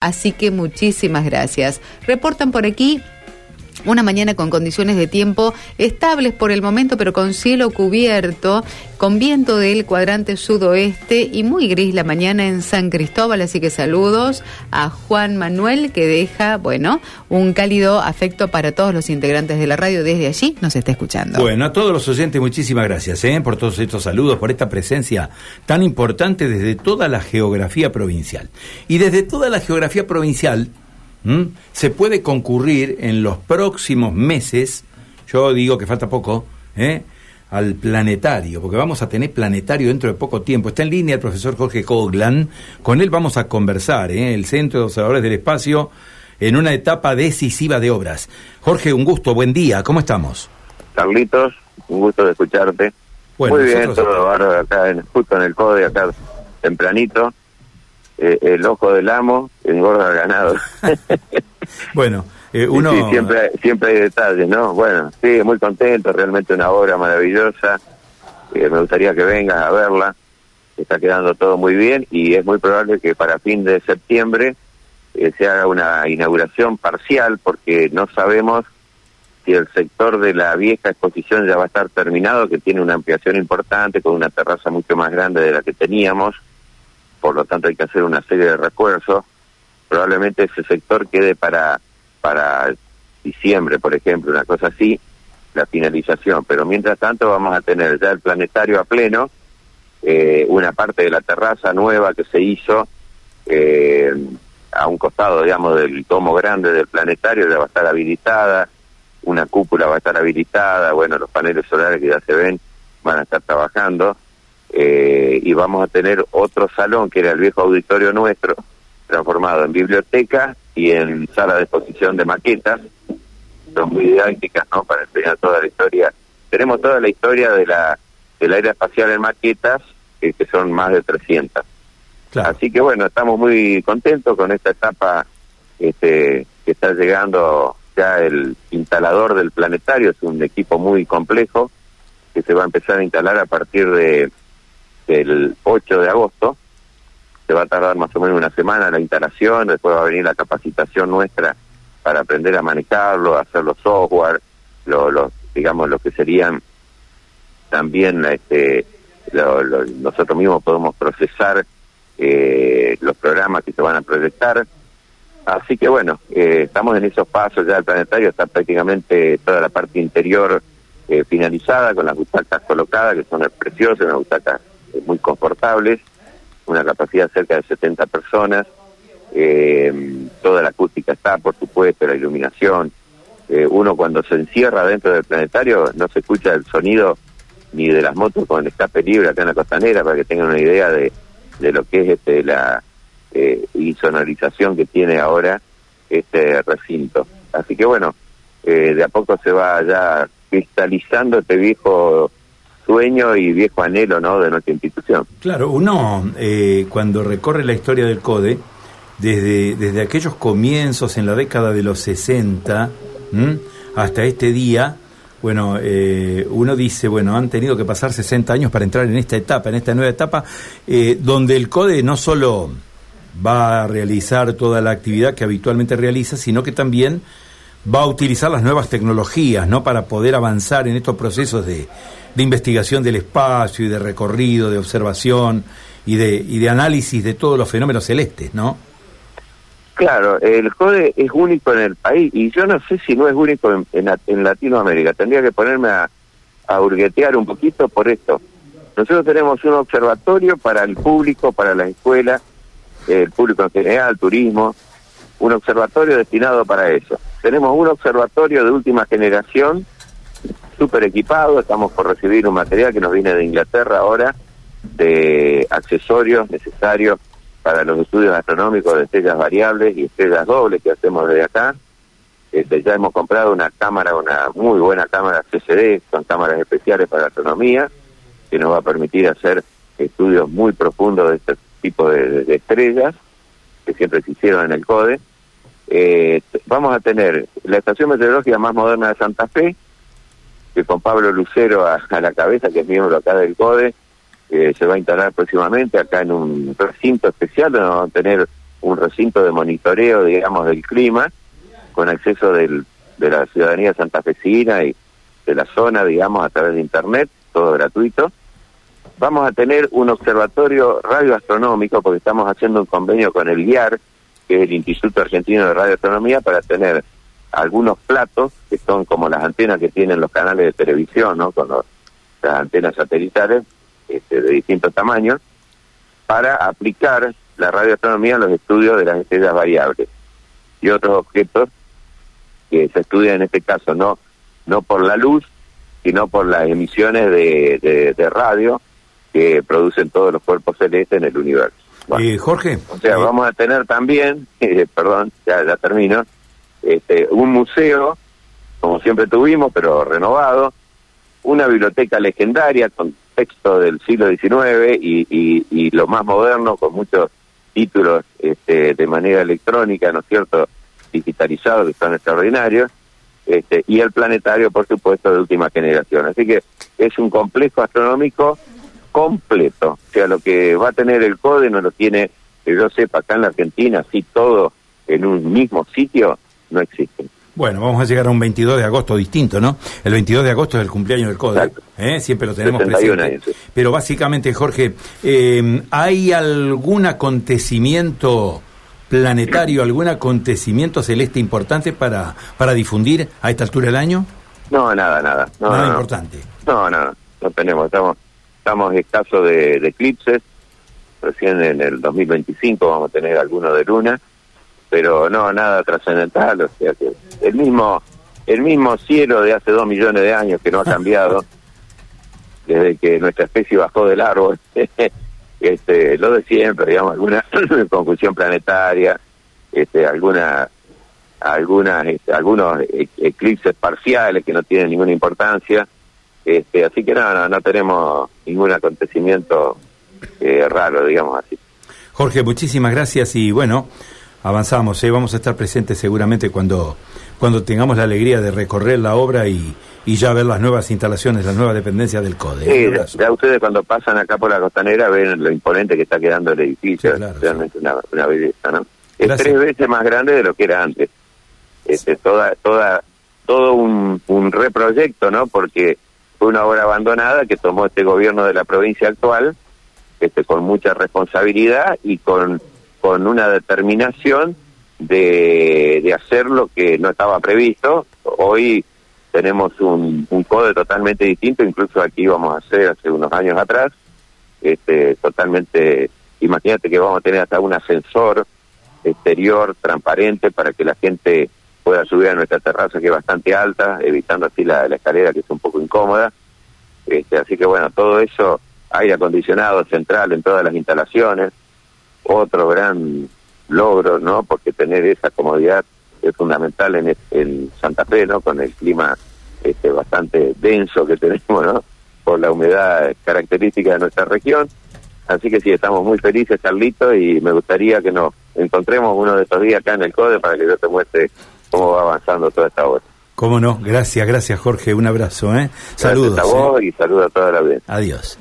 Así que muchísimas gracias. Reportan por aquí una mañana con condiciones de tiempo estables por el momento, pero con cielo cubierto, con viento del cuadrante sudoeste y muy gris la mañana en San Cristóbal. Así que saludos a Juan Manuel, que deja, bueno, un cálido afecto para todos los integrantes de la radio. Desde allí nos está escuchando. Bueno, a todos los oyentes, muchísimas gracias ¿eh? por todos estos saludos, por esta presencia tan importante desde toda la geografía provincial. Y desde toda la geografía provincial se puede concurrir en los próximos meses, yo digo que falta poco, ¿eh? al planetario, porque vamos a tener planetario dentro de poco tiempo. Está en línea el profesor Jorge Coglan, con él vamos a conversar, ¿eh? el Centro de Observadores del Espacio, en una etapa decisiva de obras. Jorge, un gusto, buen día, ¿cómo estamos? Carlitos, un gusto de escucharte. Muy bien, todo acá, en, justo en el CODE, acá tempranito. Eh, el ojo del amo engorda al ganado. bueno, eh, uno... siempre, siempre hay detalles, ¿no? Bueno, sí, muy contento, realmente una obra maravillosa. Eh, me gustaría que vengas a verla. Está quedando todo muy bien y es muy probable que para fin de septiembre se haga una inauguración parcial porque no sabemos si el sector de la vieja exposición ya va a estar terminado, que tiene una ampliación importante con una terraza mucho más grande de la que teníamos por lo tanto hay que hacer una serie de refuerzos. Probablemente ese sector quede para, para diciembre, por ejemplo, una cosa así, la finalización. Pero mientras tanto vamos a tener ya el planetario a pleno, eh, una parte de la terraza nueva que se hizo eh, a un costado, digamos, del tomo grande del planetario, ya va a estar habilitada, una cúpula va a estar habilitada, bueno, los paneles solares que ya se ven van a estar trabajando eh, y vamos a tener otro salón que era el viejo auditorio nuestro, transformado en biblioteca y en sala de exposición de maquetas. Son muy didácticas, ¿no? Para enseñar toda la historia. Tenemos toda la historia de la del aire espacial en maquetas, que son más de 300. Así que bueno, estamos muy contentos con esta etapa este, que está llegando ya el instalador del planetario, es un equipo muy complejo que se va a empezar a instalar a partir de el 8 de agosto. Se va a tardar más o menos una semana la instalación, después va a venir la capacitación nuestra para aprender a manejarlo, hacer los software, los, digamos, lo que serían también este, nosotros mismos podemos procesar eh, los programas que se van a proyectar. Así que bueno, eh, estamos en esos pasos ya del planetario, está prácticamente toda la parte interior eh, finalizada con las butacas colocadas, que son preciosas, unas butacas muy confortables, una capacidad de cerca de 70 personas, eh, toda la acústica está, por supuesto, la iluminación. Eh, uno cuando se encierra dentro del planetario no se escucha el sonido ni de las motos con escape libre acá en la costanera, para que tengan una idea de, de lo que es este la eh, insonorización que tiene ahora este recinto. Así que bueno, eh, de a poco se va ya cristalizando este viejo sueño y viejo anhelo ¿no? de nuestra institución. Claro, uno eh, cuando recorre la historia del CODE, desde, desde aquellos comienzos en la década de los 60 hasta este día, bueno, eh, uno dice, bueno, han tenido que pasar 60 años para entrar en esta etapa, en esta nueva etapa, eh, donde el CODE no solo va a realizar toda la actividad que habitualmente realiza, sino que también va a utilizar las nuevas tecnologías, ¿no? Para poder avanzar en estos procesos de, de investigación del espacio y de recorrido, de observación y de, y de análisis de todos los fenómenos celestes, ¿no? Claro, el CODE es único en el país y yo no sé si no es único en, en, Latinoamérica. Tendría que ponerme a, a hurguetear un poquito por esto. Nosotros tenemos un observatorio para el público, para la escuela, el público en general, turismo, un observatorio destinado para eso. Tenemos un observatorio de última generación súper equipado, estamos por recibir un material que nos viene de Inglaterra ahora, de accesorios necesarios para los estudios astronómicos de estrellas variables y estrellas dobles que hacemos desde acá. Este, ya hemos comprado una cámara, una muy buena cámara CCD, son cámaras especiales para astronomía, que nos va a permitir hacer estudios muy profundos de este tipo de, estrellas, que siempre se hicieron en el CODE. Eh, vamos a tener la estación meteorológica más moderna de Santa Fe, que con Pablo Lucero a, la cabeza, que es miembro acá del CODE, se va a instalar próximamente acá en un recinto especial donde vamos a tener un recinto de monitoreo, digamos, del clima, con acceso de la ciudadanía santafesina y de la zona, digamos, a través de Internet, todo gratuito. Vamos a tener un observatorio radioastronómico, porque estamos haciendo un convenio con el IAR, que es el Instituto Argentino de Radioastronomía, para tener algunos platos, que son como las antenas que tienen los canales de televisión, ¿no? Con las antenas satelitales este, de distintos tamaños, para aplicar la radioastronomía en los estudios de las estrellas variables y otros objetos que se estudian en este caso no no por la luz, sino por las emisiones de, de, radio que producen todos los cuerpos celestes en el universo. Eh, Jorge. O sea, eh, vamos a tener también, eh, perdón, ya, ya termino, este, un museo, como siempre tuvimos, pero renovado, una biblioteca legendaria con texto del siglo XIX y, y, y lo más moderno, con muchos títulos este, de manera electrónica, ¿no es cierto?, digitalizados que son extraordinarios, este, y el planetario, por supuesto, de última generación. Así que es un complejo astronómico completo. O sea, lo que va a tener el CODE no lo tiene, que yo sepa, acá en la Argentina, así todo en un mismo sitio, no existe. Bueno, vamos a llegar a un 22 de agosto distinto, ¿no? El 22 de agosto es el cumpleaños del CODE, ¿eh? siempre lo tenemos presente. Pero básicamente, Jorge, eh, ¿hay algún acontecimiento planetario, algún acontecimiento celeste importante para, para difundir a esta altura del año? No, nada, nada. No, nada importante. No, no, no tenemos. Estamos, estamos escasos de, de eclipses. Recién en el 2025 vamos a tener alguno de luna, pero no, nada trascendental. O sea que el mismo, el mismo cielo de hace dos millones de años que no ha cambiado desde que nuestra especie bajó del árbol. este, lo de siempre, digamos, alguna conjunción planetaria, este, alguna, algunas, este, algunos e-, eclipses parciales que no tienen ninguna importancia, este, así que no, no, tenemos ningún acontecimiento eh, raro, digamos así. Jorge, muchísimas gracias y bueno, avanzamos, ¿eh? vamos a estar presentes seguramente cuando, cuando tengamos la alegría de recorrer la obra y, y ya ver las nuevas instalaciones, las nuevas dependencias del CODE. Sí, ya, ustedes cuando pasan acá por la costanera ven lo imponente que está quedando el edificio, realmente una, una belleza, ¿no? Es tres veces más grande de lo que era antes. Este, toda, toda, todo un, un reproyecto, ¿no? Porque fue una obra abandonada que tomó este gobierno de la provincia actual, este, con mucha responsabilidad y con, con una determinación de, de hacer lo que no estaba previsto. Hoy tenemos un, un code totalmente distinto, incluso aquí vamos a hacer hace unos años atrás, este, totalmente, imagínate que vamos a tener hasta un ascensor exterior transparente para que la gente pueda subir a nuestra terraza que es bastante alta, evitando así la, escalera que es un poco incómoda. Este, así que bueno, todo eso, aire acondicionado central en todas las instalaciones, otro gran logro, ¿no? Porque tener esa comodidad es fundamental en, en Santa Fe, ¿no? Con el clima este, bastante denso que tenemos, ¿no? Por la humedad característica de nuestra región. Así que sí, estamos muy felices, Carlito, y me gustaría que nos encontremos uno de estos días acá en el CODE para que yo te muestre cómo va avanzando toda esta obra. Cómo no, gracias, gracias Jorge, un abrazo, ¿eh? Saludos. a vos ¿eh? y saludos a toda la audiencia. Adiós.